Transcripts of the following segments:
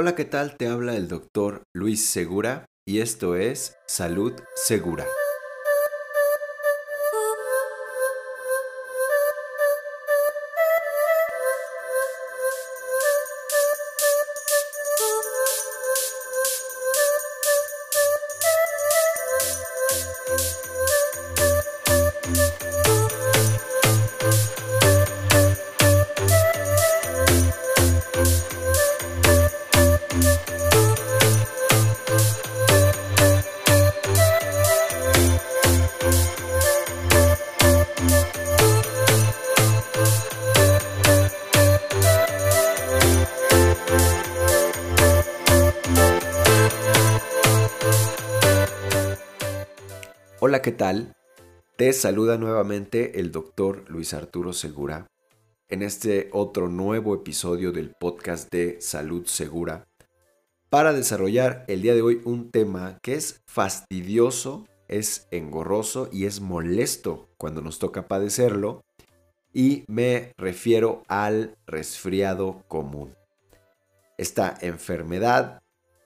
Hola, ¿qué tal? Te habla el doctor Luis Segura y esto es Salud Segura. Te saluda nuevamente el doctor Luis Arturo Segura en este otro nuevo episodio del podcast de Salud Segura para desarrollar el día de hoy un tema que es fastidioso, es engorroso y es molesto cuando nos toca padecerlo y me refiero al resfriado común. Esta enfermedad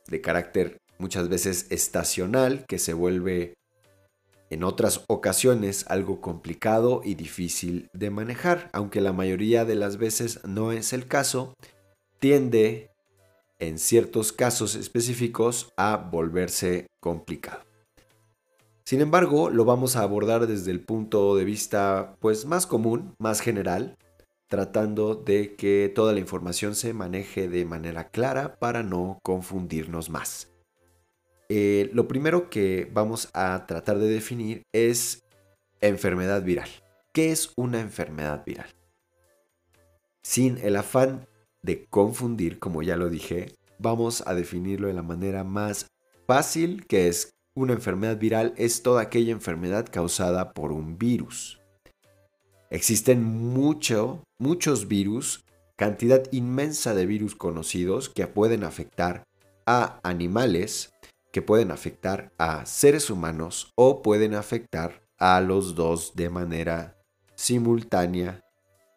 de carácter muchas veces estacional que se vuelve en otras ocasiones algo complicado y difícil de manejar, aunque la mayoría de las veces no es el caso, tiende en ciertos casos específicos a volverse complicado. Sin embargo, lo vamos a abordar desde el punto de vista pues más común, más general, tratando de que toda la información se maneje de manera clara para no confundirnos más. Eh, lo primero que vamos a tratar de definir es enfermedad viral. ¿Qué es una enfermedad viral? Sin el afán de confundir, como ya lo dije, vamos a definirlo de la manera más fácil, que es una enfermedad viral es toda aquella enfermedad causada por un virus. Existen mucho, muchos virus, cantidad inmensa de virus conocidos que pueden afectar a animales, que pueden afectar a seres humanos o pueden afectar a los dos de manera simultánea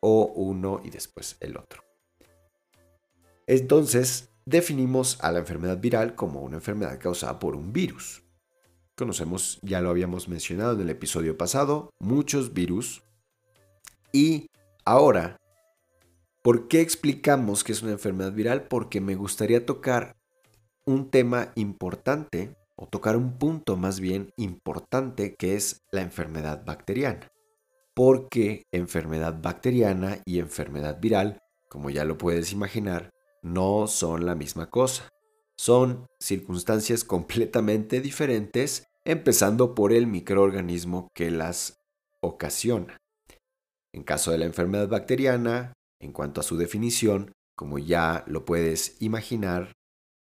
o uno y después el otro. Entonces, definimos a la enfermedad viral como una enfermedad causada por un virus. Conocemos, ya lo habíamos mencionado en el episodio pasado, muchos virus. Y ahora, ¿por qué explicamos que es una enfermedad viral? Porque me gustaría tocar un tema importante, o tocar un punto más bien importante, que es la enfermedad bacteriana. Porque enfermedad bacteriana y enfermedad viral, como ya lo puedes imaginar, no son la misma cosa. Son circunstancias completamente diferentes, empezando por el microorganismo que las ocasiona. En caso de la enfermedad bacteriana, en cuanto a su definición, como ya lo puedes imaginar,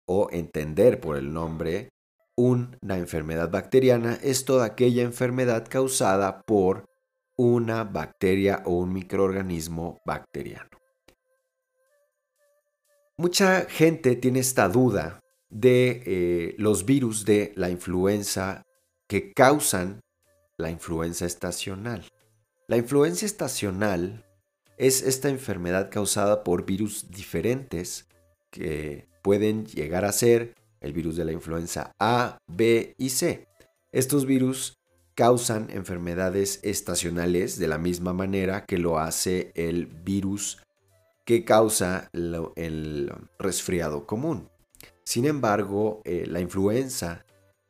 o entender por el nombre, una enfermedad bacteriana es toda aquella enfermedad causada por una bacteria o un microorganismo bacteriano. Mucha gente tiene esta duda de eh, los virus de la influenza que causan la influenza estacional. La influenza estacional es esta enfermedad causada por virus diferentes que pueden llegar a ser el virus de la influenza A, B y C. Estos virus causan enfermedades estacionales de la misma manera que lo hace el virus que causa el resfriado común. Sin embargo, eh, la influenza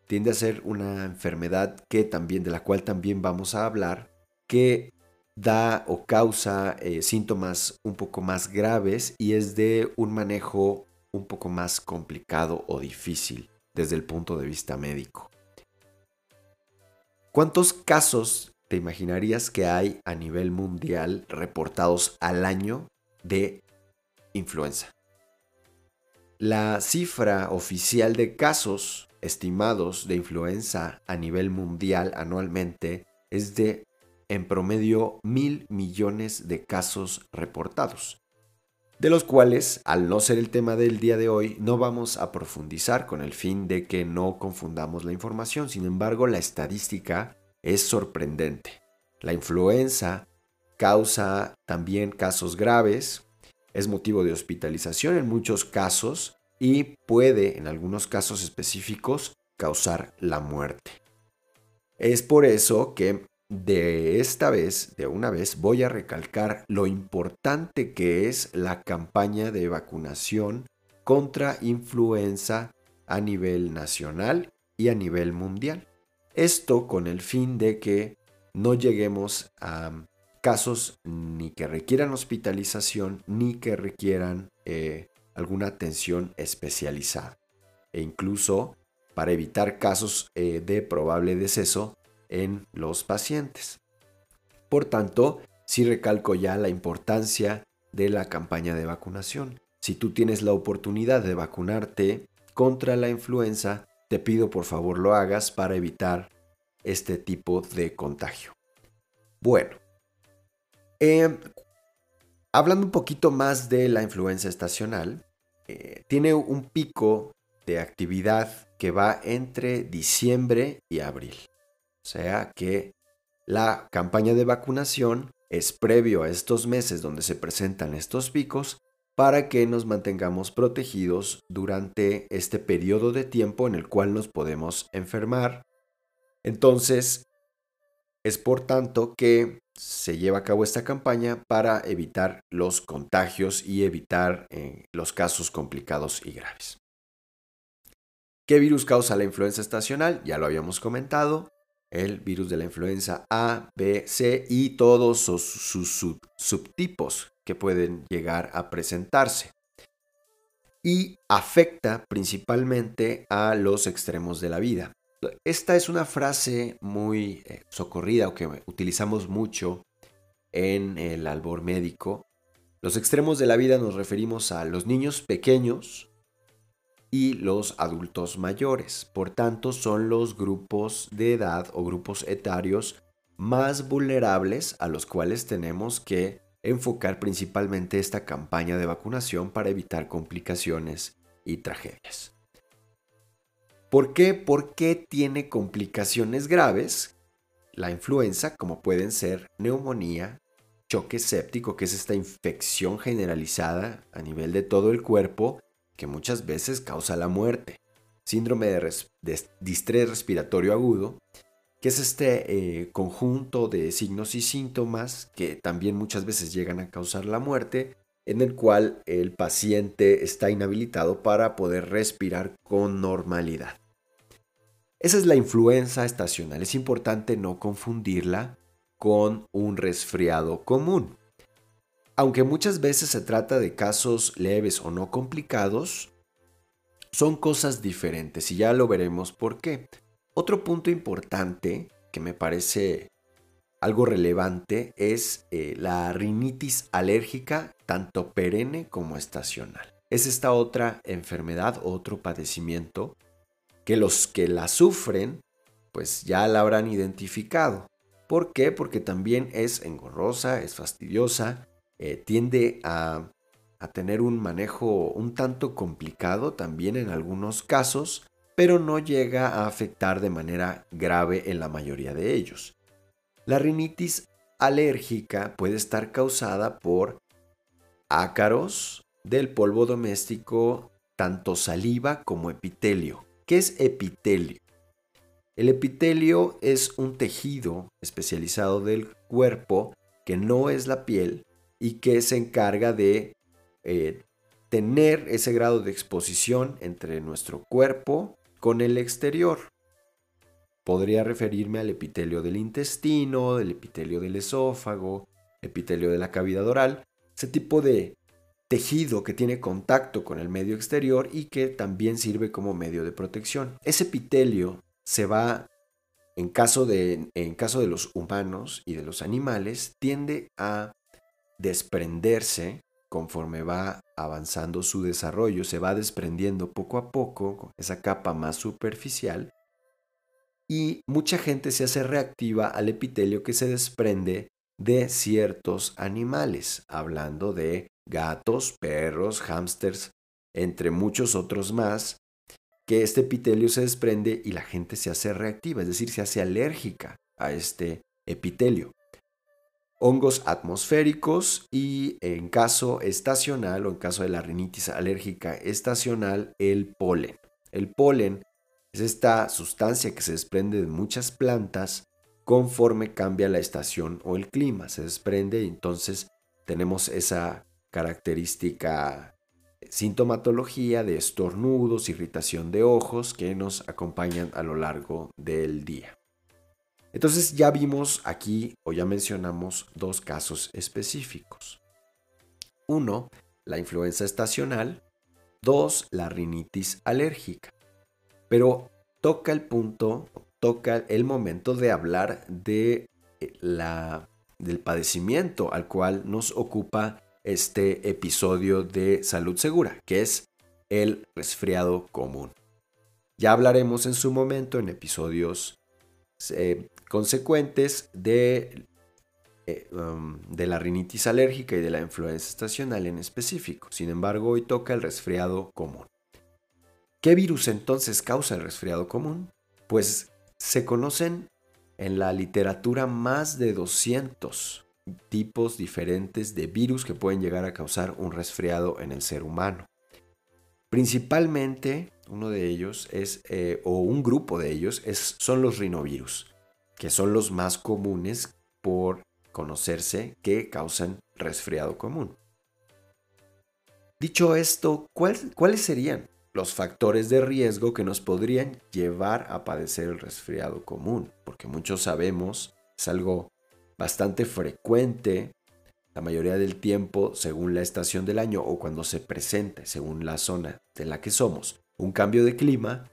tiende a ser una enfermedad que también de la cual también vamos a hablar que da o causa eh, síntomas un poco más graves y es de un manejo un poco más complicado o difícil desde el punto de vista médico. ¿Cuántos casos te imaginarías que hay a nivel mundial reportados al año de influenza? La cifra oficial de casos estimados de influenza a nivel mundial anualmente es de en promedio mil millones de casos reportados de los cuales, al no ser el tema del día de hoy, no vamos a profundizar con el fin de que no confundamos la información. Sin embargo, la estadística es sorprendente. La influenza causa también casos graves, es motivo de hospitalización en muchos casos y puede, en algunos casos específicos, causar la muerte. Es por eso que de esta vez, de una vez, voy a recalcar lo importante que es la campaña de vacunación contra influenza a nivel nacional y a nivel mundial. Esto con el fin de que no lleguemos a casos ni que requieran hospitalización ni que requieran eh, alguna atención especializada. E incluso para evitar casos eh, de probable deceso en los pacientes. Por tanto, sí recalco ya la importancia de la campaña de vacunación. Si tú tienes la oportunidad de vacunarte contra la influenza, te pido por favor lo hagas para evitar este tipo de contagio. Bueno, eh, hablando un poquito más de la influenza estacional, eh, tiene un pico de actividad que va entre diciembre y abril. Sea que la campaña de vacunación es previo a estos meses donde se presentan estos picos para que nos mantengamos protegidos durante este periodo de tiempo en el cual nos podemos enfermar. Entonces, es por tanto que se lleva a cabo esta campaña para evitar los contagios y evitar eh, los casos complicados y graves. ¿Qué virus causa la influenza estacional? Ya lo habíamos comentado. El virus de la influenza A, B, C y todos sus, subtipos que pueden llegar a presentarse. Y afecta principalmente a los extremos de la vida. Esta es una frase muy eh, socorrida o que utilizamos mucho en el albor médico. Los extremos de la vida nos referimos a los niños pequeños y los adultos mayores. Por tanto, son los grupos de edad o grupos etarios más vulnerables a los cuales tenemos que enfocar principalmente esta campaña de vacunación para evitar complicaciones y tragedias. ¿Por qué? Porque tiene complicaciones graves la influenza, como pueden ser neumonía, choque séptico, que es esta infección generalizada a nivel de todo el cuerpo, que muchas veces causa la muerte. Síndrome de, distrés respiratorio agudo, que es este eh, conjunto de signos y síntomas que también muchas veces llegan a causar la muerte, en el cual el paciente está inhabilitado para poder respirar con normalidad. Esa es la influenza estacional. Es importante no confundirla con un resfriado común. Aunque muchas veces se trata de casos leves o no complicados, son cosas diferentes y ya lo veremos por qué. Otro punto importante que me parece algo relevante es eh, la rinitis alérgica, tanto perenne como estacional. Es esta otra enfermedad, otro padecimiento que los que la sufren pues ya la habrán identificado. ¿Por qué? Porque también es engorrosa, es fastidiosa, eh, tiende a, a tener un manejo un tanto complicado también en algunos casos, pero no llega a afectar de manera grave en la mayoría de ellos. La rinitis alérgica puede estar causada por ácaros del polvo doméstico, tanto saliva como epitelio. ¿Qué es epitelio? El epitelio es un tejido especializado del cuerpo que no es la piel y que se encarga de eh, tener ese grado de exposición entre nuestro cuerpo con el exterior. Podría referirme al epitelio del intestino, del epitelio del esófago, epitelio de la cavidad oral, ese tipo de tejido que tiene contacto con el medio exterior y que también sirve como medio de protección. Ese epitelio se va, en caso de, en caso de los humanos y de los animales, tiende a desprenderse conforme va avanzando su desarrollo, se va desprendiendo poco a poco con esa capa más superficial y mucha gente se hace reactiva al epitelio que se desprende de ciertos animales, hablando de gatos, perros, hámsters, entre muchos otros más, que este epitelio se desprende y la gente se hace reactiva, es decir, se hace alérgica a este epitelio. Hongos atmosféricos y en caso estacional o en caso de la rinitis alérgica estacional, el polen. El polen es esta sustancia que se desprende de muchas plantas conforme cambia la estación o el clima. Se desprende y entonces tenemos esa característica sintomatología de estornudos, irritación de ojos que nos acompañan a lo largo del día. Entonces ya vimos aquí o ya mencionamos dos casos específicos. Uno, la influenza estacional. Dos, la rinitis alérgica. Pero toca el punto, toca el momento de hablar de eh, la, del padecimiento al cual nos ocupa este episodio de Salud Segura, que es el resfriado común. Ya hablaremos en su momento en episodios eh, consecuentes de, eh, um, de la rinitis alérgica y de la influenza estacional en específico. Sin embargo, hoy toca el resfriado común. ¿Qué virus entonces causa el resfriado común? Pues se conocen en la literatura más de 200 tipos diferentes de virus que pueden llegar a causar un resfriado en el ser humano. Principalmente uno de ellos es, eh, o un grupo de ellos, es, son los rinovirus, que son los más comunes por conocerse que causan resfriado común. Dicho esto, ¿cuáles serían los factores de riesgo que nos podrían llevar a padecer el resfriado común? Porque muchos sabemos, es algo bastante frecuente la mayoría del tiempo según la estación del año o cuando se presente según la zona en la que somos un cambio de clima,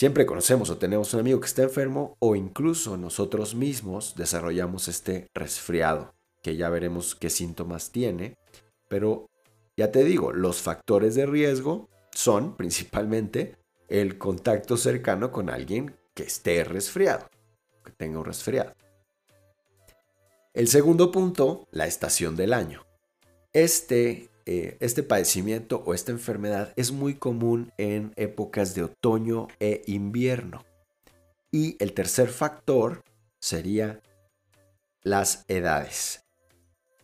siempre conocemos o tenemos un amigo que está enfermo o incluso nosotros mismos desarrollamos este resfriado, que ya veremos qué síntomas tiene, pero ya te digo, los factores de riesgo son principalmente el contacto cercano con alguien que esté resfriado, que tenga un resfriado. El segundo punto, la estación del año. Este, eh, este padecimiento o esta enfermedad es muy común en épocas de otoño e invierno. Y el tercer factor sería las edades.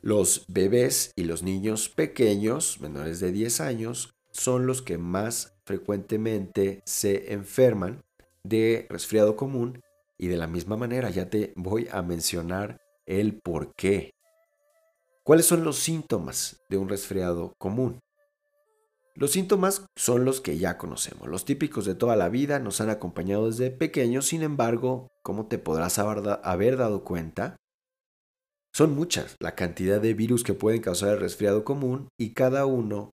Los bebés y los niños pequeños, menores de 10 años, son los que más frecuentemente se enferman de resfriado común y de la misma manera ya te voy a mencionar el por qué. ¿Cuáles son los síntomas de un resfriado común? Los síntomas son los que ya conocemos, los típicos de toda la vida, nos han acompañado desde pequeños, sin embargo, como te podrás haber dado cuenta, son muchas la cantidad de virus que pueden causar el resfriado común y cada uno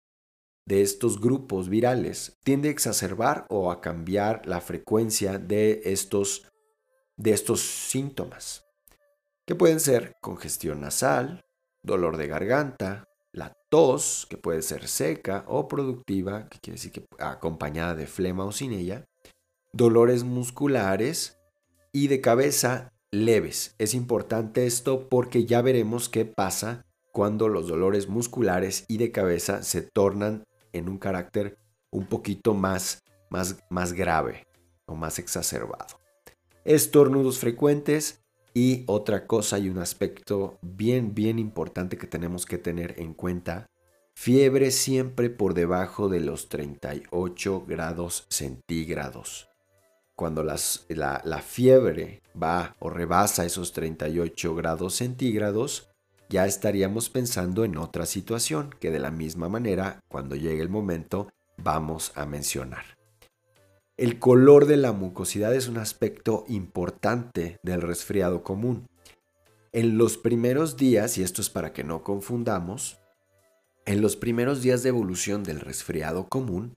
de estos grupos virales tiende a exacerbar o a cambiar la frecuencia de estos, síntomas que pueden ser congestión nasal, dolor de garganta, la tos, que puede ser seca o productiva, que quiere decir que acompañada de flema o sin ella, dolores musculares y de cabeza leves. Es importante esto porque ya veremos qué pasa cuando los dolores musculares y de cabeza se tornan en un carácter un poquito más, más, más grave o más exacerbado. Estornudos frecuentes, y otra cosa y un aspecto bien, bien importante que tenemos que tener en cuenta, fiebre siempre por debajo de los 38 grados centígrados. Cuando la, la fiebre va o rebasa esos 38 grados centígrados, ya estaríamos pensando en otra situación que de la misma manera, cuando llegue el momento, vamos a mencionar. El color de la mucosidad es un aspecto importante del resfriado común. En los primeros días, y esto es para que no confundamos, en los primeros días de evolución del resfriado común,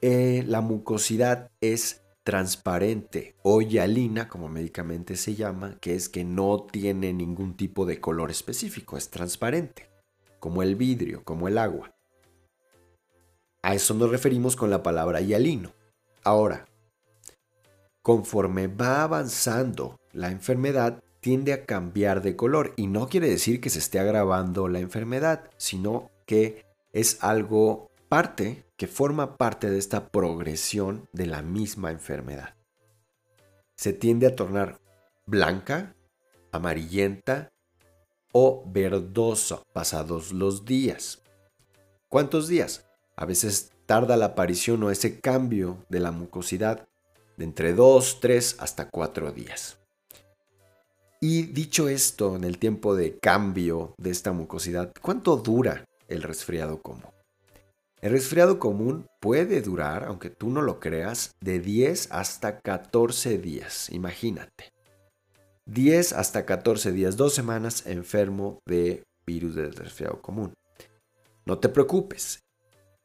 eh, la mucosidad es transparente o hialina, como médicamente se llama, que es que no tiene ningún tipo de color específico, es transparente, como el vidrio, como el agua. A eso nos referimos con la palabra hialino. Ahora, conforme va avanzando la enfermedad, tiende a cambiar de color y no quiere decir que se esté agravando la enfermedad, sino que es algo parte que forma parte de esta progresión de la misma enfermedad. Se tiende a tornar blanca, amarillenta o verdoso pasados los días. ¿Cuántos días? A veces tarda la aparición o ese cambio de la mucosidad de entre 2, 3 hasta 4 días. Y dicho esto, en el tiempo de cambio de esta mucosidad, ¿cuánto dura el resfriado común? El resfriado común puede durar, aunque tú no lo creas, de 10 hasta 14 días, imagínate. 10 hasta 14 días, dos semanas enfermo de virus del resfriado común. No te preocupes.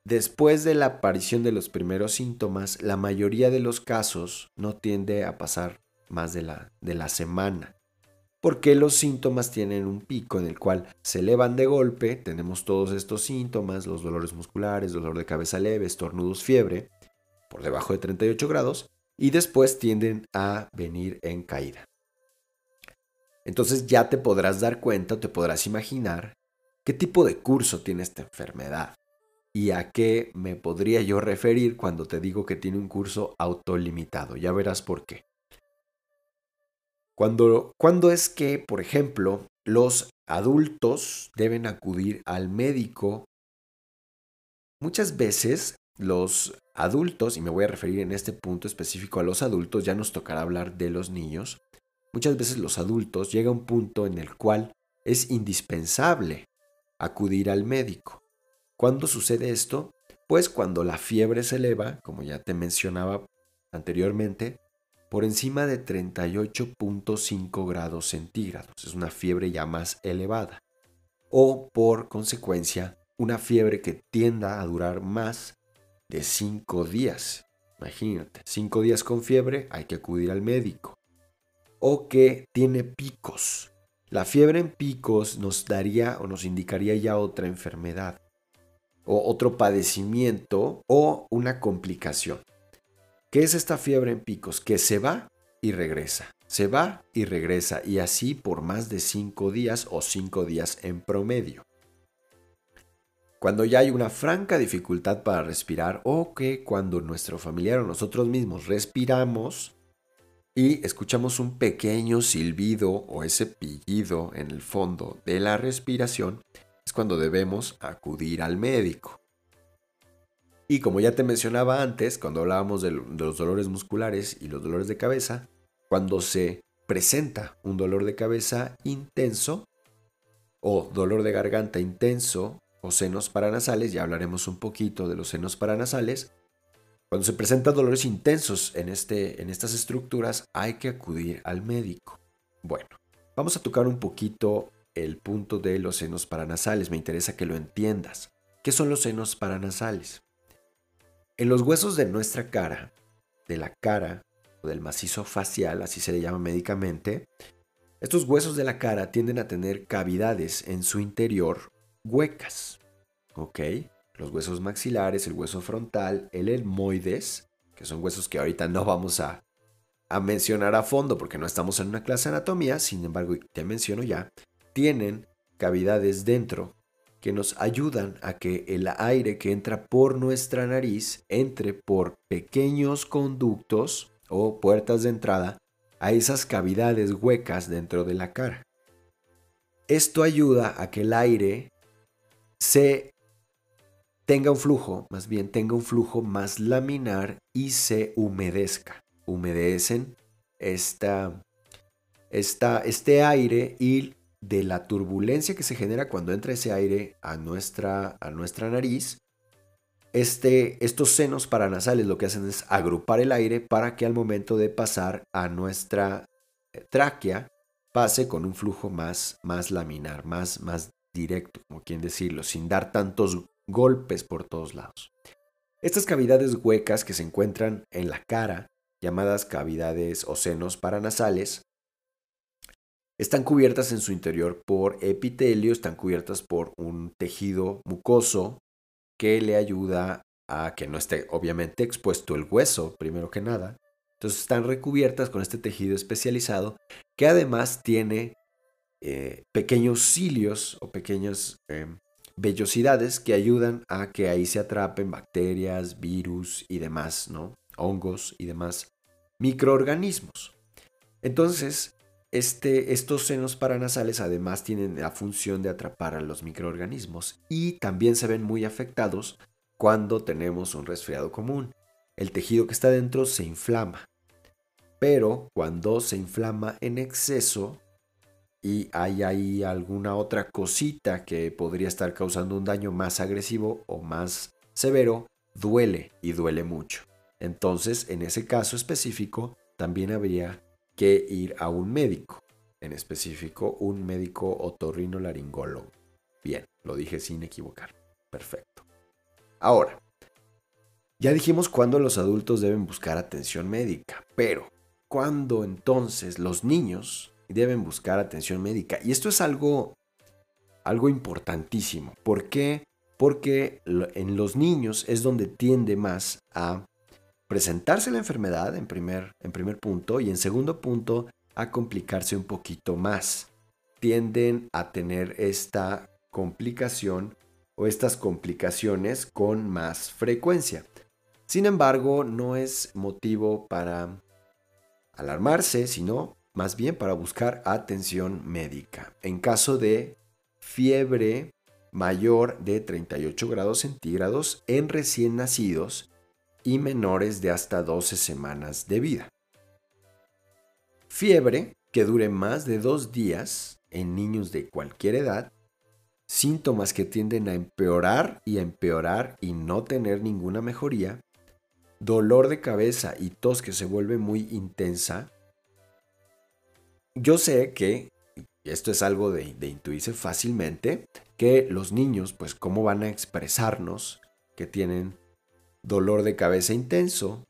Después de la aparición de los primeros síntomas, la mayoría de los casos no tiende a pasar más de la, de la semana porque los síntomas tienen un pico en el cual se elevan de golpe, tenemos todos estos síntomas, los dolores musculares, dolor de cabeza leve, estornudos, fiebre, por debajo de 38 grados, y después tienden a venir en caída. Entonces ya te podrás dar cuenta te podrás imaginar qué tipo de curso tiene esta enfermedad y a qué me podría yo referir cuando te digo que tiene un curso autolimitado. Ya verás por qué. Cuando, es que, por ejemplo, los adultos deben acudir al médico? Muchas veces los adultos, y me voy a referir en este punto específico a los adultos, ya nos tocará hablar de los niños, muchas veces los adultos llega a un punto en el cual es indispensable acudir al médico. ¿Cuándo sucede esto? Pues cuando la fiebre se eleva, como ya te mencionaba anteriormente, por encima de 38.5 grados centígrados. Es una fiebre ya más elevada. O por consecuencia, una fiebre que tienda a durar más de 5 días. Imagínate, 5 días con fiebre, hay que acudir al médico. O que tiene picos. La fiebre en picos nos daría o nos indicaría ya otra enfermedad o otro padecimiento o una complicación. ¿Qué es esta fiebre en picos? Que se va y regresa, se va y regresa, y así por más de cinco días o cinco días en promedio. Cuando ya hay una franca dificultad para respirar o que cuando nuestro familiar o nosotros mismos respiramos y escuchamos un pequeño silbido o ese pillido en el fondo de la respiración, es cuando debemos acudir al médico. Y como ya te mencionaba antes, cuando hablábamos de, los dolores musculares y los dolores de cabeza, cuando se presenta un dolor de cabeza intenso o dolor de garganta intenso o senos paranasales, ya hablaremos un poquito de los senos paranasales, cuando se presentan dolores intensos en, este, en estas estructuras hay que acudir al médico. Bueno, vamos a tocar un poquito el punto de los senos paranasales, me interesa que lo entiendas. ¿Qué son los senos paranasales? En los huesos de nuestra cara, de la cara o del macizo facial, así se le llama médicamente, estos huesos de la cara tienden a tener cavidades en su interior huecas. ¿Ok? Los huesos maxilares, el hueso frontal, el elmoides, que son huesos que ahorita no vamos a, a mencionar a fondo porque no estamos en una clase de anatomía, sin embargo, te menciono ya, tienen cavidades dentro que nos ayudan a que el aire que entra por nuestra nariz entre por pequeños conductos o puertas de entrada a esas cavidades huecas dentro de la cara. Esto ayuda a que el aire se tenga un flujo, más bien tenga un flujo más laminar y se humedezca. Humedecen esta, esta, este aire y de la turbulencia que se genera cuando entra ese aire a nuestra, a nuestra nariz, este, estos senos paranasales lo que hacen es agrupar el aire para que al momento de pasar a nuestra eh, tráquea pase con un flujo más, más laminar, más, más directo, como quien decirlo, sin dar tantos golpes por todos lados. Estas cavidades huecas que se encuentran en la cara, llamadas cavidades o senos paranasales, están cubiertas en su interior por epitelio, están cubiertas por un tejido mucoso que le ayuda a que no esté obviamente expuesto el hueso, primero que nada. Entonces están recubiertas con este tejido especializado que además tiene eh, pequeños cilios o pequeñas em, vellosidades que ayudan a que ahí se atrapen bacterias, virus y demás, ¿no? Hongos y demás microorganismos. Entonces, este, estos senos paranasales además tienen la función de atrapar a los microorganismos y también se ven muy afectados cuando tenemos un resfriado común. El tejido que está dentro se inflama, pero cuando se inflama en exceso y hay ahí alguna otra cosita que podría estar causando un daño más agresivo o más severo, duele y duele mucho. Entonces, en ese caso específico, también habría que ir a un médico, en específico un médico otorrinolaringólogo. Bien, lo dije sin equivocar. Perfecto. Ahora, ya dijimos cuándo los adultos deben buscar atención médica, pero ¿cuándo entonces los niños deben buscar atención médica? Y esto es algo, algo importantísimo. ¿Por qué? Porque en los niños es donde tiende más a presentarse la enfermedad en primer, en primer punto y en segundo punto a complicarse un poquito más. Tienden a tener esta complicación o estas complicaciones con más frecuencia. Sin embargo, no es motivo para alarmarse, sino más bien para buscar atención médica. En caso de fiebre mayor de 38 grados centígrados en recién nacidos, y menores de hasta 12 semanas de vida. Fiebre que dure más de dos días en niños de cualquier edad. Síntomas que tienden a empeorar y a empeorar y no tener ninguna mejoría. Dolor de cabeza y tos que se vuelve muy intensa. Yo sé que, y esto es algo de, de intuirse fácilmente, que los niños, pues, cómo van a expresarnos que tienen dolor de cabeza intenso,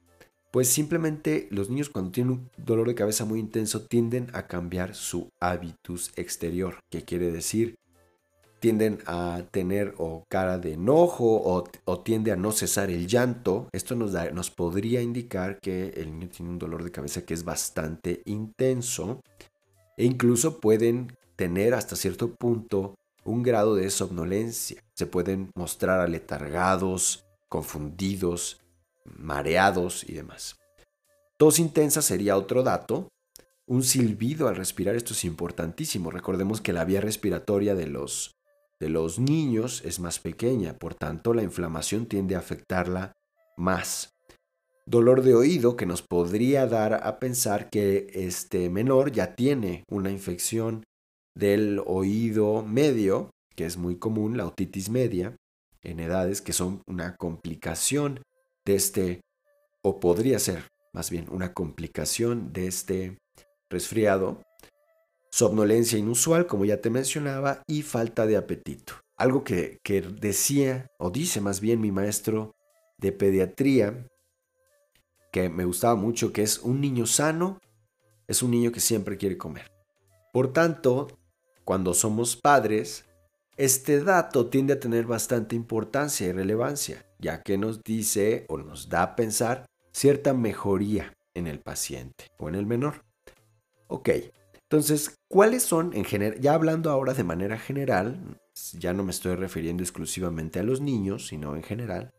pues simplemente los niños cuando tienen un dolor de cabeza muy intenso tienden a cambiar su hábitus exterior, que quiere decir tienden a tener o cara de enojo o, tiende a no cesar el llanto. Esto nos, da, nos podría indicar que el niño tiene un dolor de cabeza que es bastante intenso e incluso pueden tener hasta cierto punto un grado de somnolencia. Se pueden mostrar aletargados, confundidos, mareados y demás. Tos intensa sería otro dato. Un silbido al respirar, esto es importantísimo. Recordemos que la vía respiratoria de los, de los niños es más pequeña, por tanto la inflamación tiende a afectarla más. Dolor de oído que nos podría dar a pensar que este menor ya tiene una infección del oído medio, que es muy común, la otitis media, en edades que son una complicación de este, o podría ser más bien una complicación de este resfriado, somnolencia inusual, como ya te mencionaba, y falta de apetito. Algo que, que decía, o dice más bien mi maestro de pediatría, que me gustaba mucho, que es un niño sano, es un niño que siempre quiere comer. Por tanto, cuando somos padres, este dato tiende a tener bastante importancia y relevancia, ya que nos dice o nos da a pensar cierta mejoría en el paciente o en el menor. Ok, entonces, ¿cuáles son en general, ya hablando ahora de manera general, ya no me estoy refiriendo exclusivamente a los niños, sino en general,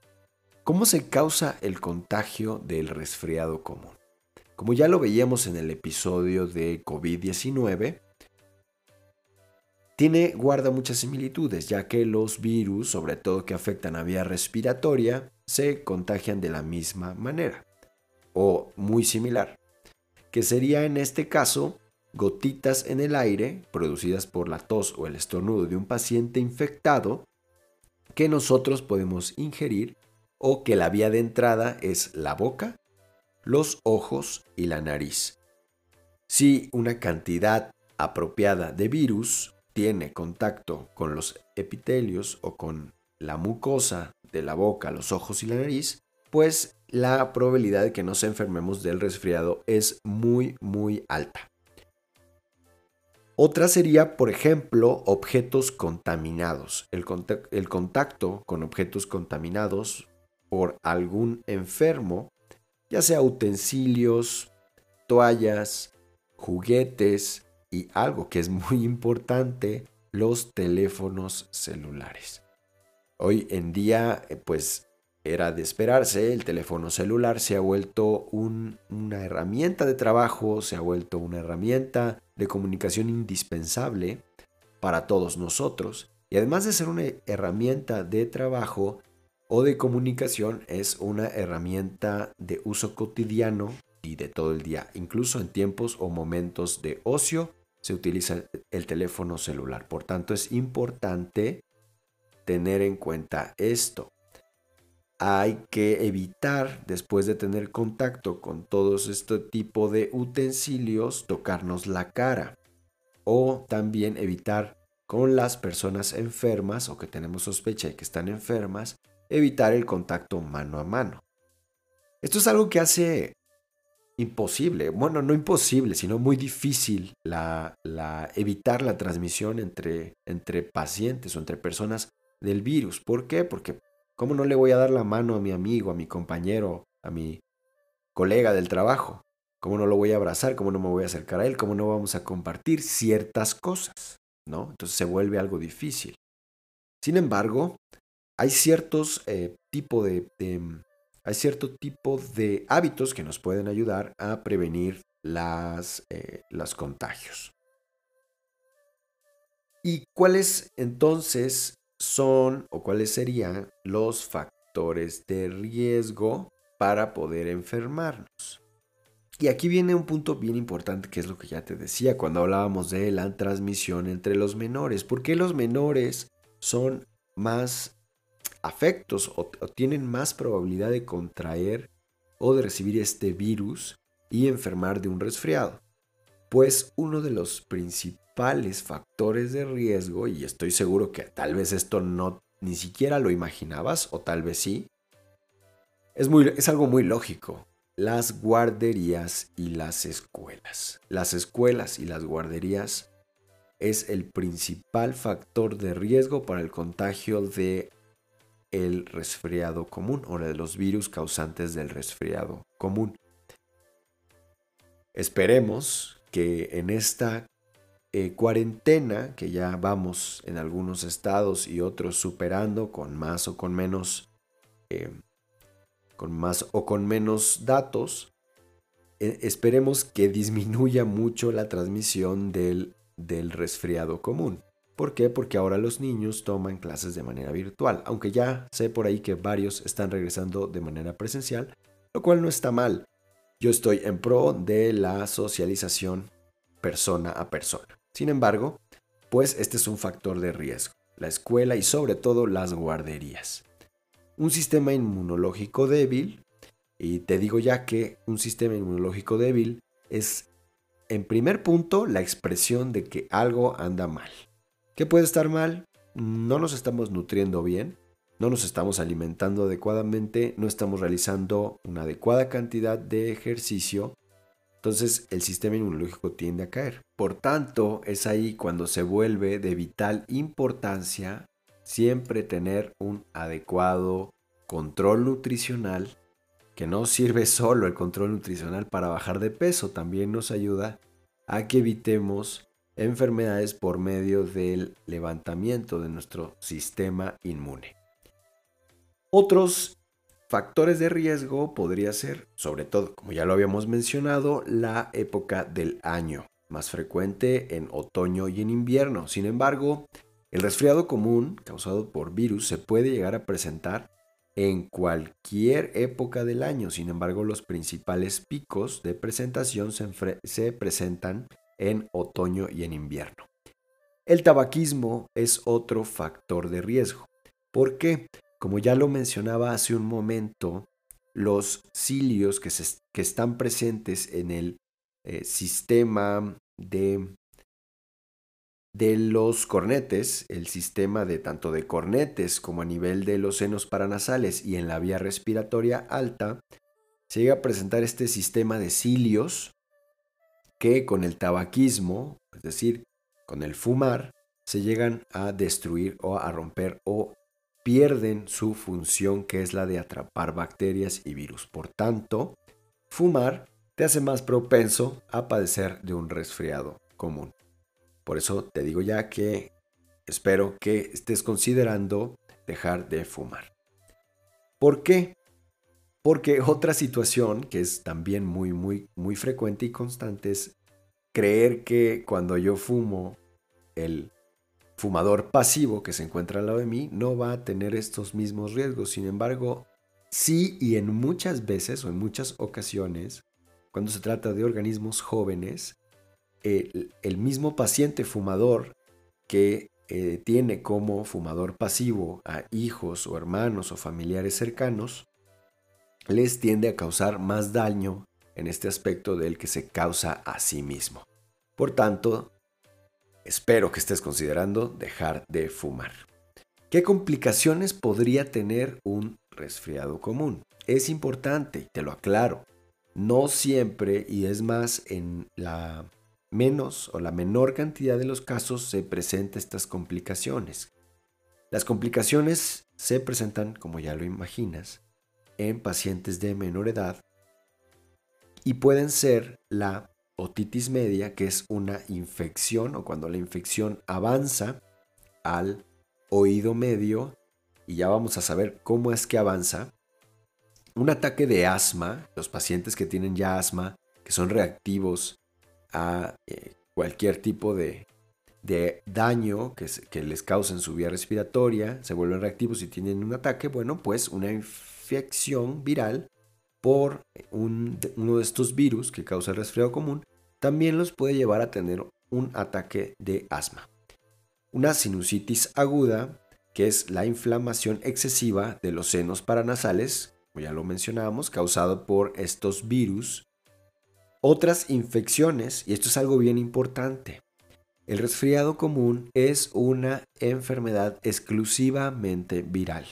¿cómo se causa el contagio del resfriado común? Como ya lo veíamos en el episodio de COVID-19, tiene, guarda muchas similitudes, ya que los virus, sobre todo que afectan a vía respiratoria, se contagian de la misma manera o muy similar, que sería en este caso gotitas en el aire producidas por la tos o el estornudo de un paciente infectado que nosotros podemos ingerir o que la vía de entrada es la boca, los ojos y la nariz. Si una cantidad apropiada de virus tiene contacto con los epitelios o con la mucosa de la boca, los ojos y la nariz, pues la probabilidad de que nos enfermemos del resfriado es muy, muy alta. Otra sería, por ejemplo, objetos contaminados. El, contacto con objetos contaminados por algún enfermo, ya sea utensilios, toallas, juguetes, y algo que es muy importante, los teléfonos celulares. Hoy en día, eh, pues era de esperarse, el teléfono celular se ha vuelto una herramienta de trabajo, se ha vuelto una herramienta de comunicación indispensable para todos nosotros y además de ser una herramienta de trabajo o de comunicación, es una herramienta de uso cotidiano y de todo el día. Incluso en tiempos o momentos de ocio se utiliza el teléfono celular. Por tanto, es importante tener en cuenta esto. Hay que evitar, después de tener contacto con todos este tipo de utensilios, tocarnos la cara. O también evitar con las personas enfermas o que tenemos sospecha de que están enfermas, evitar el contacto mano a mano. Esto es algo que hace imposible, bueno, no imposible, sino muy difícil la, evitar la transmisión entre, entre pacientes o entre personas del virus. ¿Por qué? Porque ¿cómo no le voy a dar la mano a mi amigo, a mi compañero, a mi colega del trabajo? ¿Cómo no lo voy a abrazar? ¿Cómo no me voy a acercar a él? ¿Cómo no vamos a compartir ciertas cosas? ¿No? Entonces se vuelve algo difícil. Sin embargo, hay ciertos eh, tipo de, hay cierto tipo de hábitos que nos pueden ayudar a prevenir las, eh, los contagios. ¿Y cuáles entonces son o cuáles serían los factores de riesgo para poder enfermarnos? Y aquí viene un punto bien importante que es lo que ya te decía cuando hablábamos de la transmisión entre los menores. ¿Por qué los menores son más afectos o, tienen más probabilidad de contraer o de recibir este virus y enfermar de un resfriado. Pues uno de los principales factores de riesgo, y estoy seguro que tal vez esto no ni siquiera lo imaginabas, o tal vez sí, es, muy, es algo muy lógico. Las guarderías y las escuelas. Las escuelas y las guarderías es el principal factor de riesgo para el contagio de el resfriado común o de los virus causantes del resfriado común. Esperemos que en esta eh, cuarentena que ya vamos en algunos estados y otros superando con más o con menos eh, con más o con menos datos eh, esperemos que disminuya mucho la transmisión del, del resfriado común ¿Por qué? Porque ahora los niños toman clases de manera virtual, aunque ya sé por ahí que varios están regresando de manera presencial, lo cual no está mal. Yo estoy en pro de la socialización persona a persona. Sin embargo, pues este es un factor de riesgo, la escuela y sobre todo las guarderías. Un sistema inmunológico débil, y te digo ya que un sistema inmunológico débil es, en primer punto, la expresión de que algo anda mal. ¿Qué puede estar mal? No nos estamos nutriendo bien, no nos estamos alimentando adecuadamente, no estamos realizando una adecuada cantidad de ejercicio, entonces el sistema inmunológico tiende a caer. Por tanto, es ahí cuando se vuelve de vital importancia siempre tener un adecuado control nutricional, que no sirve solo el control nutricional para bajar de peso, también nos ayuda a que evitemos enfermedades por medio del levantamiento de nuestro sistema inmune. Otros factores de riesgo podría ser, sobre todo, como ya lo habíamos mencionado, la época del año, más frecuente en otoño y en invierno. Sin embargo, el resfriado común causado por virus se puede llegar a presentar en cualquier época del año. Sin embargo, los principales picos de presentación se, se presentan en otoño y en invierno. El tabaquismo es otro factor de riesgo. ¿Por qué? Como ya lo mencionaba hace un momento, los cilios que, que están presentes en el eh, sistema de, de los cornetes, el sistema de tanto de cornetes como a nivel de los senos paranasales y en la vía respiratoria alta, se llega a presentar este sistema de cilios que con el tabaquismo, es decir, con el fumar, se llegan a destruir o a romper o pierden su función que es la de atrapar bacterias y virus. Por tanto, fumar te hace más propenso a padecer de un resfriado común. Por eso te digo ya que espero que estés considerando dejar de fumar. ¿Por qué? Porque otra situación que es también muy, muy, muy frecuente y constante es creer que cuando yo fumo, el fumador pasivo que se encuentra al lado de mí no va a tener estos mismos riesgos. Sin embargo, sí y en muchas veces o en muchas ocasiones, cuando se trata de organismos jóvenes, el, mismo paciente fumador que eh, tiene como fumador pasivo a hijos o hermanos o familiares cercanos, les tiende a causar más daño en este aspecto del que se causa a sí mismo. Por tanto, espero que estés considerando dejar de fumar. ¿Qué complicaciones podría tener un resfriado común? Es importante, te lo aclaro, no siempre y es más en la menos o la menor cantidad de los casos se presentan estas complicaciones. Las complicaciones se presentan, como ya lo imaginas, en pacientes de menor edad y pueden ser la otitis media, que es una infección o cuando la infección avanza al oído medio, y ya vamos a saber cómo es que avanza. Un ataque de asma, los pacientes que tienen ya asma, que son reactivos a eh, cualquier tipo de, daño que, que, les causa en su vía respiratoria, se vuelven reactivos y tienen un ataque, bueno, pues una infección viral por uno de estos virus que causa el resfriado común, también los puede llevar a tener un ataque de asma. Una sinusitis aguda, que es la inflamación excesiva de los senos paranasales, como ya lo mencionábamos, causado por estos virus otras infecciones, y esto es algo bien importante. El resfriado común es una enfermedad exclusivamente viral.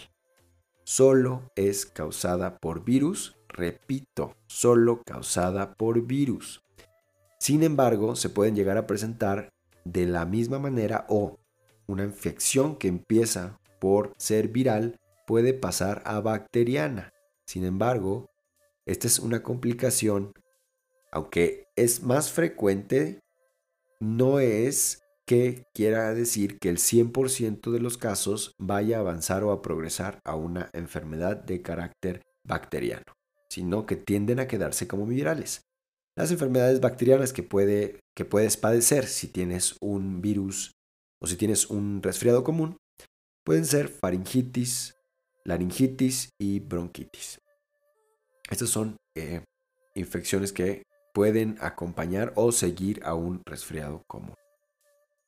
Solo es causada por virus, repito, solo causada por virus. Sin embargo, se pueden llegar a presentar de la misma manera o una infección que empieza por ser viral puede pasar a bacteriana. Sin embargo, esta es una complicación aunque es más frecuente, no es que quiera decir que el 100% de los casos vaya a avanzar o a progresar a una enfermedad de carácter bacteriano, sino que tienden a quedarse como virales. Las enfermedades bacterianas que, puede, que puedes padecer si tienes un virus o si tienes un resfriado común pueden ser faringitis, laringitis y bronquitis. Estas son eh, infecciones que pueden acompañar o seguir a un resfriado común.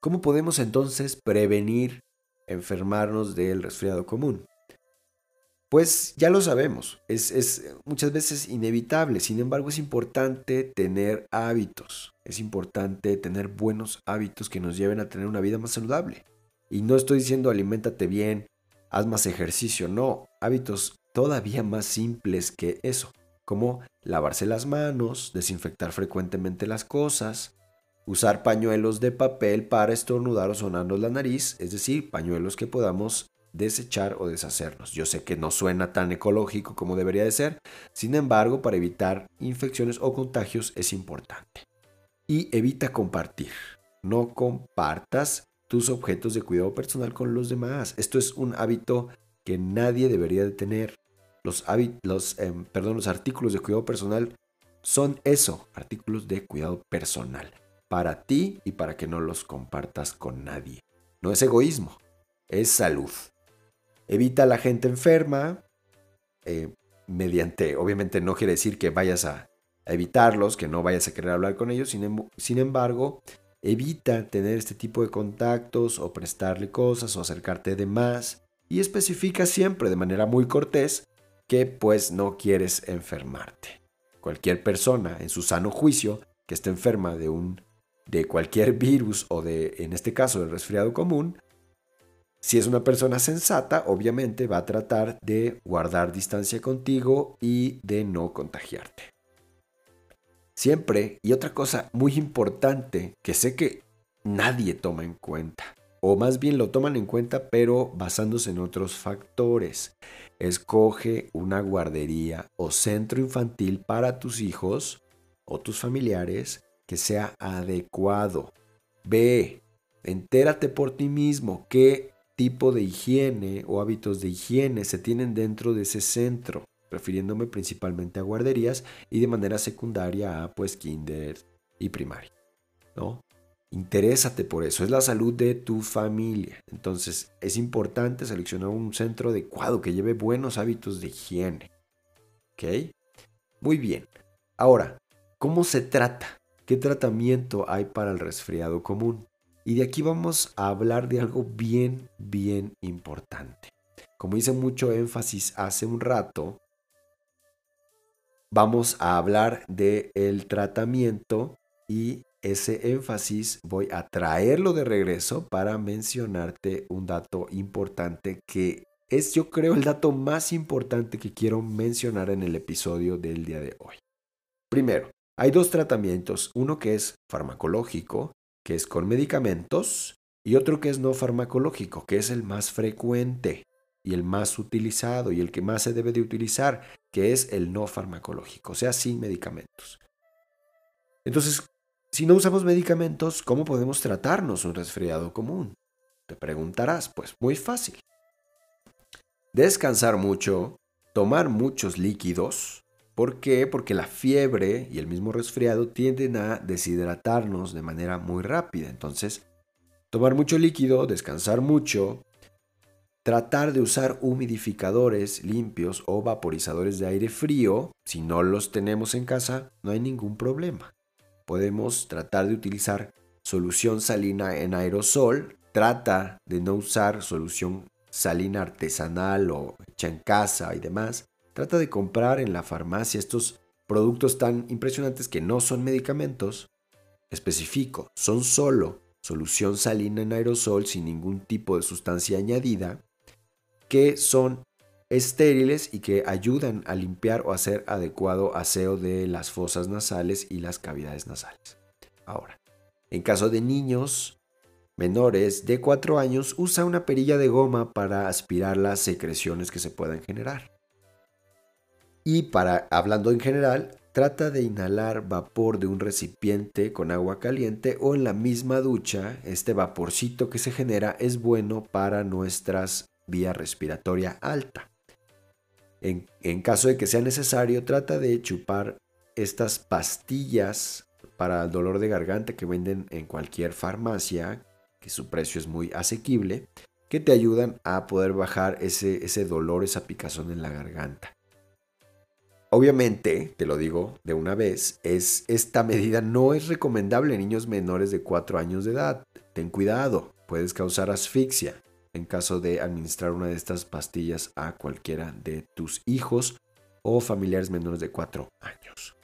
¿Cómo podemos entonces prevenir enfermarnos del resfriado común? Pues ya lo sabemos, es, muchas veces inevitable, sin embargo es importante tener hábitos, es importante tener buenos hábitos que nos lleven a tener una vida más saludable. Y no estoy diciendo aliméntate bien, haz más ejercicio, no, hábitos todavía más simples que eso como lavarse las manos, desinfectar frecuentemente las cosas, usar pañuelos de papel para estornudar o sonarnos la nariz, es decir, pañuelos que podamos desechar o deshacernos. Yo sé que no suena tan ecológico como debería de ser, sin embargo, para evitar infecciones o contagios es importante. Y evita compartir. No compartas tus objetos de cuidado personal con los demás. Esto es un hábito que nadie debería de tener los, los, em, perdón, los artículos de cuidado personal son eso, artículos de cuidado personal, para ti y para que no los compartas con nadie. No es egoísmo, es salud. Evita a la gente enferma, eh, mediante, obviamente no quiere decir que vayas a, evitarlos, que no vayas a querer hablar con ellos, sin, em, sin embargo, evita tener este tipo de contactos o prestarle cosas o acercarte de más y especifica siempre de manera muy cortés que pues no quieres enfermarte. Cualquier persona en su sano juicio que esté enferma de un de cualquier virus o de en este caso el resfriado común, si es una persona sensata, obviamente va a tratar de guardar distancia contigo y de no contagiarte. Siempre, y otra cosa muy importante que sé que nadie toma en cuenta, o más bien lo toman en cuenta pero basándose en otros factores. Escoge una guardería o centro infantil para tus hijos o tus familiares que sea adecuado. Ve, entérate por ti mismo qué tipo de higiene o hábitos de higiene se tienen dentro de ese centro, refiriéndome principalmente a guarderías y de manera secundaria a pues kinder y primaria. ¿no? Interésate por eso, es la salud de tu familia. Entonces es importante seleccionar un centro adecuado que lleve buenos hábitos de higiene. ¿Ok? Muy bien. Ahora, ¿cómo se trata? ¿Qué tratamiento hay para el resfriado común? Y de aquí vamos a hablar de algo bien, bien importante. Como hice mucho énfasis hace un rato, vamos a hablar del el tratamiento y ese énfasis voy a traerlo de regreso para mencionarte un dato importante que es yo creo el dato más importante que quiero mencionar en el episodio del día de hoy. Primero, hay dos tratamientos, uno que es farmacológico, que es con medicamentos, y otro que es no farmacológico, que es el más frecuente y el más utilizado y el que más se debe de utilizar, que es el no farmacológico, o sea, sin medicamentos. Entonces, si no usamos medicamentos, ¿cómo podemos tratarnos un resfriado común? Te preguntarás, pues muy fácil. Descansar mucho, tomar muchos líquidos. ¿Por qué? Porque la fiebre y el mismo resfriado tienden a deshidratarnos de manera muy rápida. Entonces, tomar mucho líquido, descansar mucho, tratar de usar humidificadores limpios o vaporizadores de aire frío. Si no los tenemos en casa, no hay ningún problema podemos tratar de utilizar solución salina en aerosol. Trata de no usar solución salina artesanal o hecha en casa y demás. Trata de comprar en la farmacia estos productos tan impresionantes que no son medicamentos. Especifico, son solo solución salina en aerosol sin ningún tipo de sustancia añadida que son estériles y que ayudan a limpiar o hacer adecuado aseo de las fosas nasales y las cavidades nasales. Ahora, en caso de niños menores de 4 años, usa una perilla de goma para aspirar las secreciones que se puedan generar. Y para, hablando en general, trata de inhalar vapor de un recipiente con agua caliente o en la misma ducha. Este vaporcito que se genera es bueno para nuestras vía respiratoria alta. En, caso de que sea necesario, trata de chupar estas pastillas para el dolor de garganta que venden en cualquier farmacia, que su precio es muy asequible, que te ayudan a poder bajar ese, ese dolor, esa picazón en la garganta. Obviamente, te lo digo de una vez, es, esta medida no es recomendable en niños menores de 4 años de edad. Ten cuidado, puedes causar asfixia en caso de administrar una de estas pastillas a cualquiera de tus hijos o familiares menores de 4 años.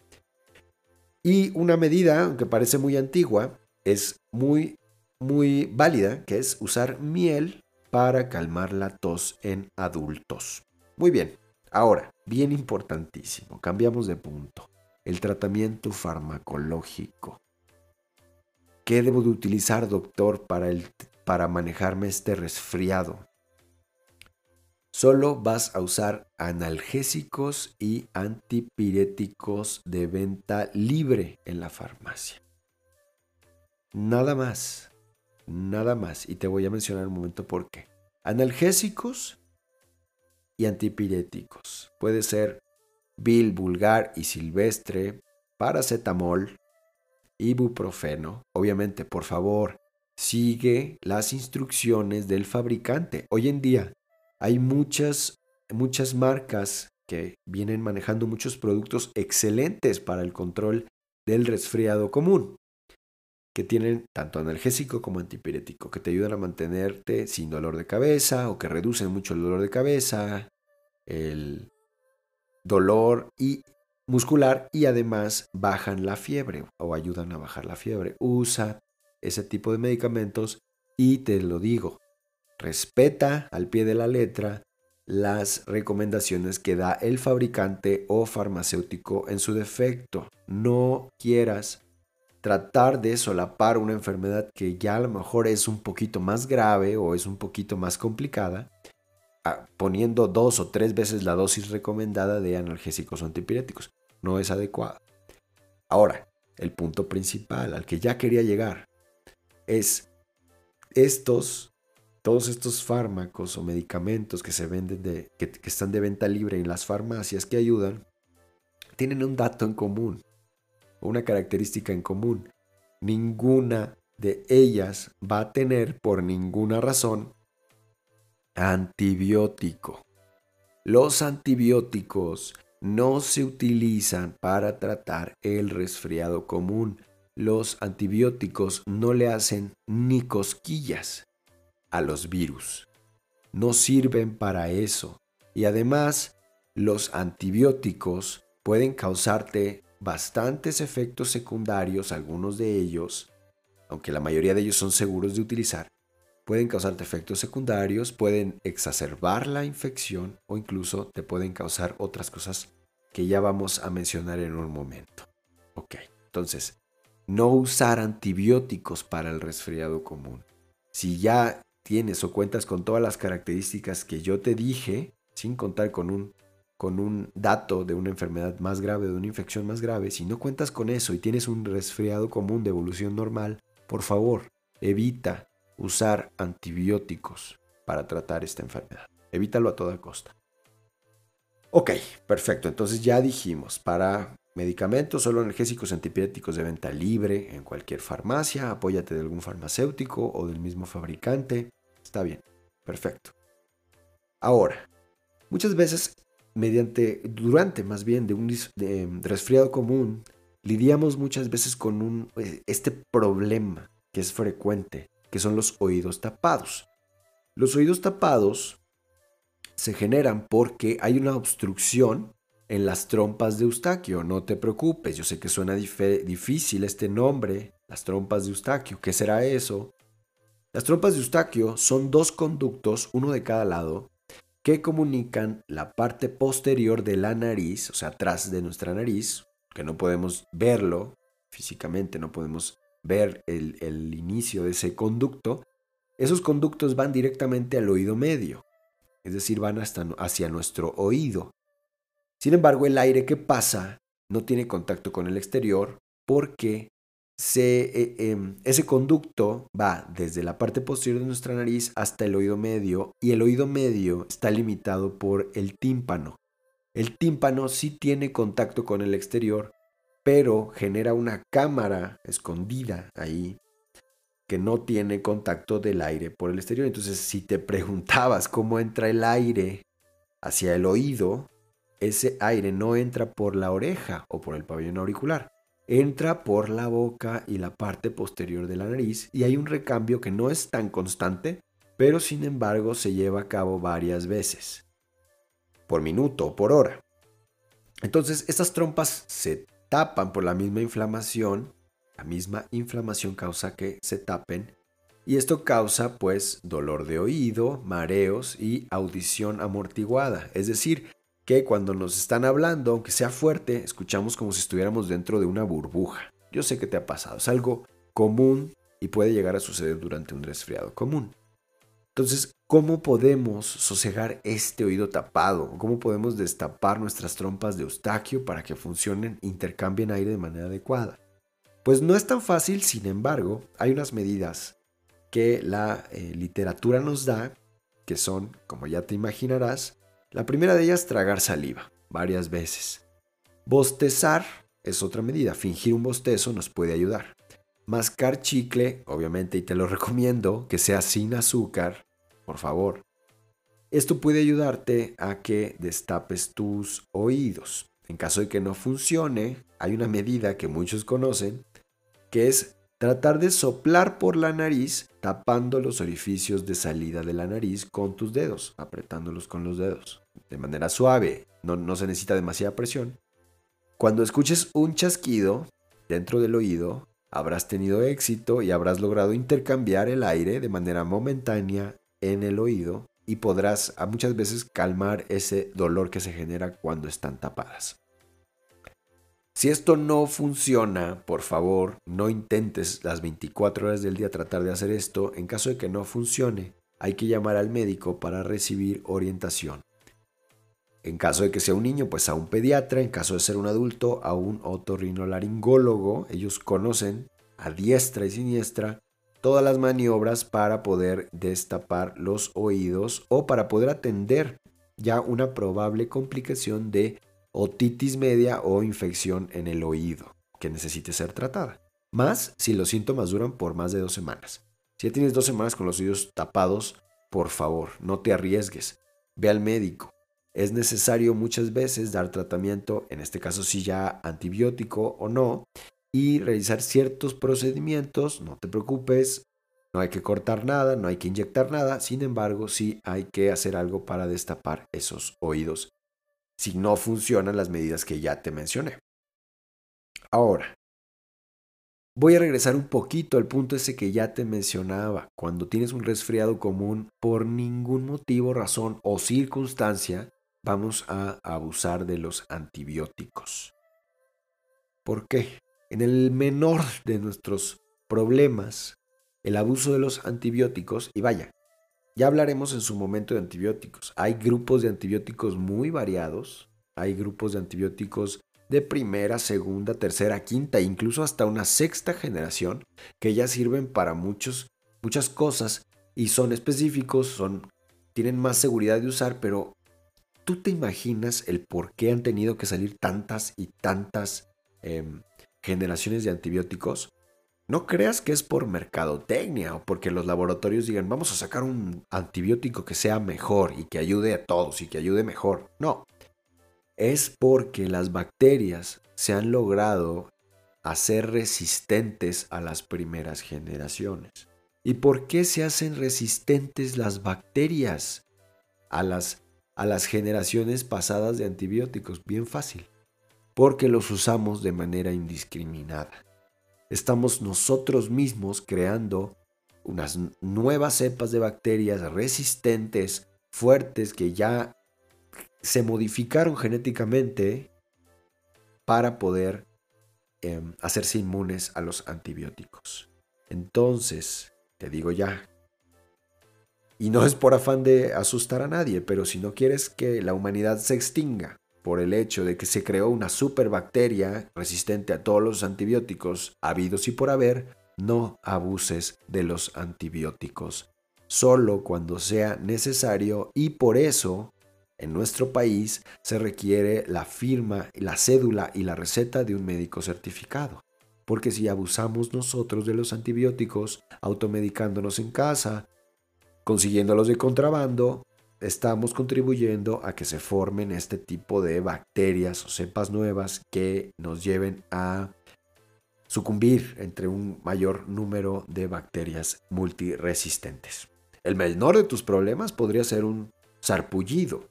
Y una medida, aunque parece muy antigua, es muy, muy válida, que es usar miel para calmar la tos en adultos. Muy bien, ahora, bien importantísimo, cambiamos de punto. El tratamiento farmacológico. ¿Qué debo de utilizar, doctor, para el para manejarme este resfriado. Solo vas a usar analgésicos y antipiréticos de venta libre en la farmacia. Nada más, nada más. Y te voy a mencionar un momento por qué. Analgésicos y antipiréticos. Puede ser Bil vulgar y silvestre, paracetamol, ibuprofeno. Obviamente, por favor, sigue las instrucciones del fabricante. Hoy en día hay muchas, muchas marcas que vienen manejando muchos productos excelentes para el control del resfriado común, que tienen tanto analgésico como antipirético, que te ayudan a mantenerte sin dolor de cabeza o que reducen mucho el dolor de cabeza, el dolor y muscular y además bajan la fiebre o ayudan a bajar la fiebre. Usa ese tipo de medicamentos y te lo digo, respeta al pie de la letra las recomendaciones que da el fabricante o farmacéutico en su defecto. No quieras tratar de solapar una enfermedad que ya a lo mejor es un poquito más grave o es un poquito más complicada, ah, poniendo dos o tres veces la dosis recomendada de analgésicos o antipiréticos. No es adecuado. Ahora, el punto principal al que ya quería llegar es estos, todos estos fármacos o medicamentos que se venden, de, que, que están de venta libre en las farmacias que ayudan, tienen un dato en común, una característica en común, ninguna de ellas va a tener por ninguna razón antibiótico. Los antibióticos no se utilizan para tratar el resfriado común. Los antibióticos no le hacen ni cosquillas a los virus. No sirven para eso. Y además, los antibióticos pueden causarte bastantes efectos secundarios, algunos de ellos, aunque la mayoría de ellos son seguros de utilizar, pueden causarte efectos secundarios, pueden exacerbar la infección o incluso te pueden causar otras cosas que ya vamos a mencionar en un momento. Ok, entonces, no usar antibióticos para el resfriado común. Si ya tienes o cuentas con todas las características que yo te dije, sin contar con un, con un dato de una enfermedad más grave, de una infección más grave, si no cuentas con eso y tienes un resfriado común de evolución normal, por favor, evita usar antibióticos para tratar esta enfermedad. Evítalo a toda costa. Ok, perfecto. Entonces ya dijimos, para medicamentos solo analgésicos antipiréticos de venta libre en cualquier farmacia, apóyate de algún farmacéutico o del mismo fabricante. Está bien, perfecto. Ahora, muchas veces mediante, durante más bien de un resfriado común, lidiamos muchas veces con eh, este problema que es frecuente, que son los oídos tapados. Los oídos tapados se generan porque hay una obstrucción en las trompas de Eustaquio. No te preocupes, yo sé que suena difícil este nombre, las trompas de Eustaquio. ¿Qué será eso? Las trompas de Eustaquio son dos conductos, uno de cada lado, que comunican la parte posterior de la nariz, o sea, atrás de nuestra nariz, que no podemos verlo físicamente, no podemos ver el, el inicio de ese conducto. Esos conductos van directamente al oído medio es decir, van hasta hacia nuestro oído. Sin embargo, el aire que pasa no tiene contacto con el exterior porque e, em, ese conducto va desde la parte posterior de nuestra nariz hasta el oído medio y el oído medio está limitado por el tímpano. El tímpano sí tiene contacto con el exterior, pero genera una cámara escondida ahí que no tiene contacto del aire por el exterior. Entonces, si te preguntabas cómo entra el aire hacia el oído, ese aire no entra por la oreja o por el pabellón auricular. Entra por la boca y la parte posterior de la nariz y hay un recambio que no es tan constante, pero sin embargo se lleva a cabo varias veces, por minuto o por hora. Entonces, estas trompas se tapan por la misma inflamación la misma inflamación causa que se tapen y esto causa pues dolor de oído, mareos y audición amortiguada. Es decir, que cuando nos están hablando, aunque sea fuerte, escuchamos como si estuviéramos dentro de una burbuja. Yo sé que te ha pasado, es algo común y puede llegar a suceder durante un resfriado común. Entonces, ¿cómo podemos sosegar este oído tapado? ¿Cómo podemos destapar nuestras trompas de eustaquio para que funcionen, intercambien aire de manera adecuada? Pues no es tan fácil, sin embargo, hay unas medidas que la eh, literatura nos da, que son, como ya te imaginarás, la primera de ellas, tragar saliva, varias veces. Bostezar es otra medida, fingir un bostezo nos puede ayudar. Mascar chicle, obviamente, y te lo recomiendo, que sea sin azúcar, por favor. Esto puede ayudarte a que destapes tus oídos. En caso de que no funcione, hay una medida que muchos conocen, que es tratar de soplar por la nariz tapando los orificios de salida de la nariz con tus dedos, apretándolos con los dedos, de manera suave, no, se necesita demasiada presión. Cuando escuches un chasquido dentro del oído, habrás tenido éxito y habrás logrado intercambiar el aire de manera momentánea en el oído y podrás a muchas veces calmar ese dolor que se genera cuando están tapadas. Si esto no funciona, por favor, no intentes las 24 horas del día tratar de hacer esto. En caso de que no funcione, hay que llamar al médico para recibir orientación. En caso de que sea un niño, pues a un pediatra. En caso de ser un adulto, a un otorrinolaringólogo. Ellos conocen a diestra y siniestra todas las maniobras para poder destapar los oídos o para poder atender ya una probable complicación de otitis media o infección en el oído que necesite ser tratada. más si los síntomas duran por más de dos semanas. Si ya tienes dos semanas con los oídos tapados, por favor, no te arriesgues. Ve al médico. Es necesario muchas veces dar tratamiento, en este caso si ya antibiótico o no, y realizar ciertos procedimientos. No te preocupes, no hay que cortar nada, no hay que inyectar nada. Sin embargo, sí hay que hacer algo para destapar esos oídos si no funcionan las medidas que ya te mencioné. Ahora, Voy a regresar un poquito al punto ese que ya te mencionaba. Cuando tienes un resfriado común, por ningún motivo, razón o circunstancia, vamos a abusar de los antibióticos. ¿Por qué? En el menor de nuestros problemas, el abuso de los antibióticos, y vaya, ya hablaremos en su momento de antibióticos. Hay grupos de antibióticos muy variados, hay grupos de antibióticos de primera, segunda, tercera, quinta, incluso hasta una sexta generación, que ya sirven para muchos, muchas cosas y son específicos, son, tienen más seguridad de usar, pero ¿tú te imaginas el por qué han tenido que salir tantas y tantas em, generaciones de antibióticos? No creas que es por mercadotecnia o porque los laboratorios digan vamos a sacar un antibiótico que sea mejor y que ayude a todos y que ayude mejor. No, es porque las bacterias se han logrado hacer resistentes a las primeras generaciones. ¿Y por qué se hacen resistentes las bacterias a las, a las generaciones pasadas de antibióticos? Bien fácil. Porque los usamos de manera indiscriminada. Estamos nosotros mismos creando unas nuevas cepas de bacterias resistentes, fuertes, que ya se modificaron genéticamente para poder em, hacerse inmunes a los antibióticos. Entonces, te digo ya, y no es por afán de asustar a nadie, pero si no quieres que la humanidad se extinga por el hecho de que se creó una superbacteria resistente a todos los antibióticos habidos y por haber, no abuses de los antibióticos, solo cuando sea necesario y por eso en nuestro país se requiere la firma, la cédula y la receta de un médico certificado. Porque si abusamos nosotros de los antibióticos, automedicándonos en casa, consiguiéndolos de contrabando, estamos contribuyendo a que se formen este tipo de bacterias o cepas nuevas que nos lleven a sucumbir entre un mayor número de bacterias multiresistentes. El menor de tus problemas podría ser un sarpullido,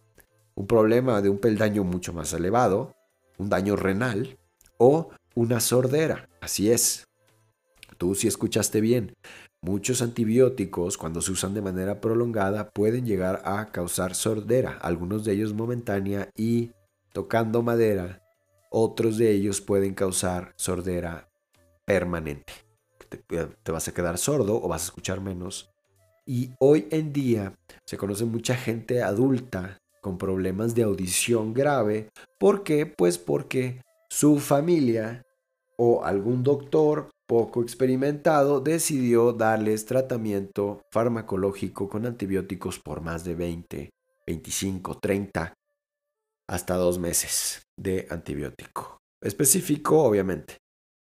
un problema de un peldaño mucho más elevado, un daño renal o una sordera. Así es. Tú si escuchaste bien. Muchos antibióticos, cuando se usan de manera prolongada, pueden llegar a causar sordera, algunos de ellos momentánea y tocando madera, otros de ellos pueden causar sordera permanente. Te, te, vas a quedar sordo o vas a escuchar menos. Y hoy en día se conoce mucha gente adulta con problemas de audición grave. ¿Por qué? Pues porque su familia o algún doctor poco experimentado decidió darles tratamiento farmacológico con antibióticos por más de 20, 25, 30, hasta dos meses de antibiótico. Específico, obviamente.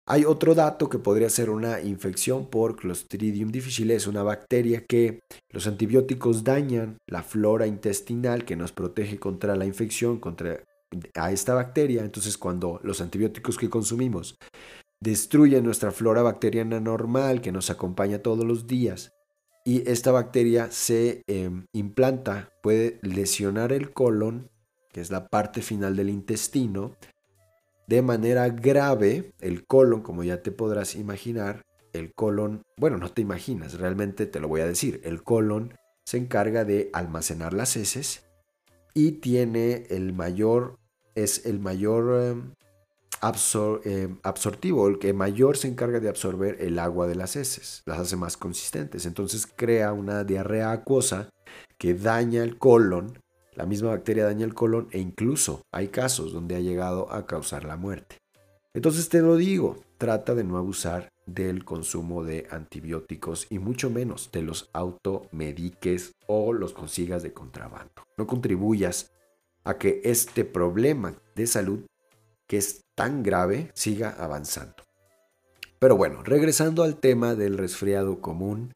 Hay otro dato que podría ser una infección por Clostridium difficile, es una bacteria que los antibióticos dañan la flora intestinal que nos protege contra la infección, contra a esta bacteria. Entonces, cuando los antibióticos que consumimos destruyen nuestra flora bacteriana normal que nos acompaña todos los días y esta bacteria se em, implanta, puede lesionar el colon, que es la parte final del intestino, de manera grave el colon, como ya te podrás imaginar, el colon, bueno, no te imaginas, realmente te lo voy a decir, el colon se encarga de almacenar las heces y tiene el mayor, es el mayor em, em, absortivo, el que mayor se encarga de absorber el agua de las heces, las hace más consistentes, entonces crea una diarrea acuosa que daña el colon la misma bacteria daña el colon e incluso hay casos donde ha llegado a causar la muerte. Entonces te lo digo, trata de no abusar del consumo de antibióticos y mucho menos de los automediques o los consigas de contrabando. No contribuyas a que este problema de salud que es tan grave siga avanzando. Pero bueno, regresando al tema del resfriado común,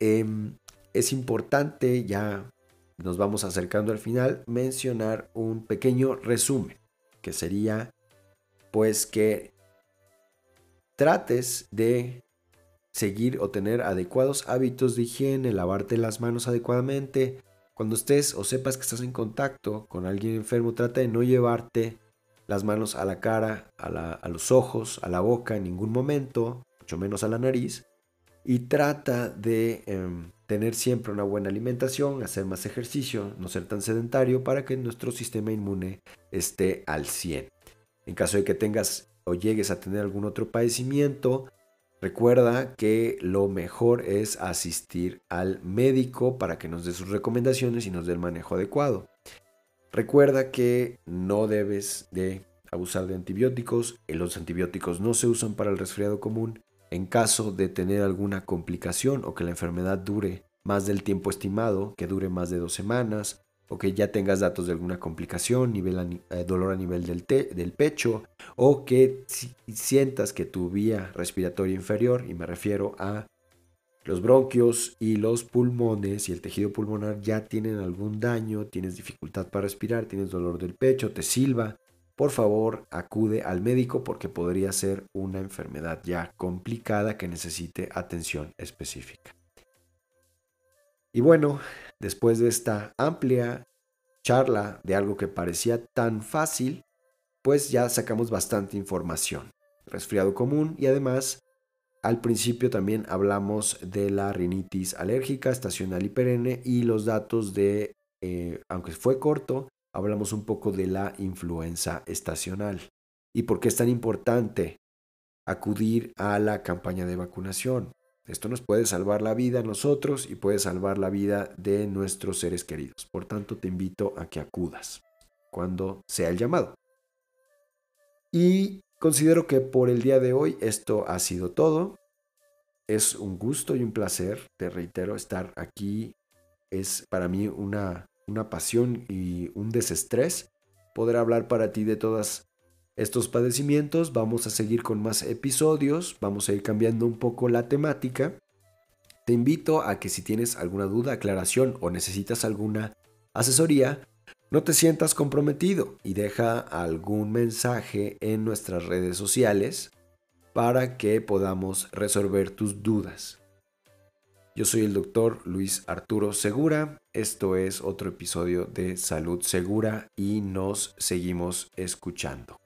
em, es importante, ya nos vamos acercando al final, mencionar un pequeño resumen, que sería pues que trates de seguir o tener adecuados hábitos de higiene, lavarte las manos adecuadamente. Cuando estés o sepas que estás en contacto con alguien enfermo, trata de no llevarte las manos a la cara, a, los ojos, a la boca en ningún momento, mucho menos a la nariz. Y trata de em, tener siempre una buena alimentación, hacer más ejercicio, no ser tan sedentario para que nuestro sistema inmune esté al 100. En caso de que tengas o llegues a tener algún otro padecimiento, Recuerda que lo mejor es asistir al médico para que nos dé sus recomendaciones y nos dé el manejo adecuado. Recuerda que no debes de abusar de antibióticos. Los antibióticos no se usan para el resfriado común. En caso de tener alguna complicación o que la enfermedad dure más del tiempo estimado, que dure más de dos semanas, o que ya tengas datos de alguna complicación, nivel eh, dolor a nivel del, del pecho, o que sientas que tu vía respiratoria inferior, y me refiero a los bronquios y los pulmones y el tejido pulmonar ya tienen algún daño, tienes dificultad para respirar, tienes dolor del pecho, te silba, por favor acude al médico porque podría ser una enfermedad ya complicada que necesite atención específica. Y bueno, después de esta amplia charla de algo que parecía tan fácil, pues ya sacamos bastante información. Resfriado común y además al principio también hablamos de la rinitis alérgica estacional y perenne y los datos de, eh, aunque fue corto, hablamos un poco de la influenza estacional y por qué es tan importante acudir a la campaña de vacunación. Esto nos puede salvar la vida a nosotros y puede salvar la vida de nuestros seres queridos. Por tanto, te invito a que acudas cuando sea el llamado. Y considero que por el día de hoy esto ha sido todo. Es un gusto y un placer, te reitero, estar aquí. Es para mí una, una pasión y un desestrés poder hablar para ti de todas estos padecimientos. Vamos a seguir con más episodios, vamos a ir cambiando un poco la temática. Te invito a que si tienes alguna duda, aclaración o necesitas alguna asesoría, no te sientas comprometido y deja algún mensaje en nuestras redes sociales para que podamos resolver tus dudas. Yo soy el doctor Luis Arturo Segura. Esto es otro episodio de Salud Segura y nos seguimos escuchando.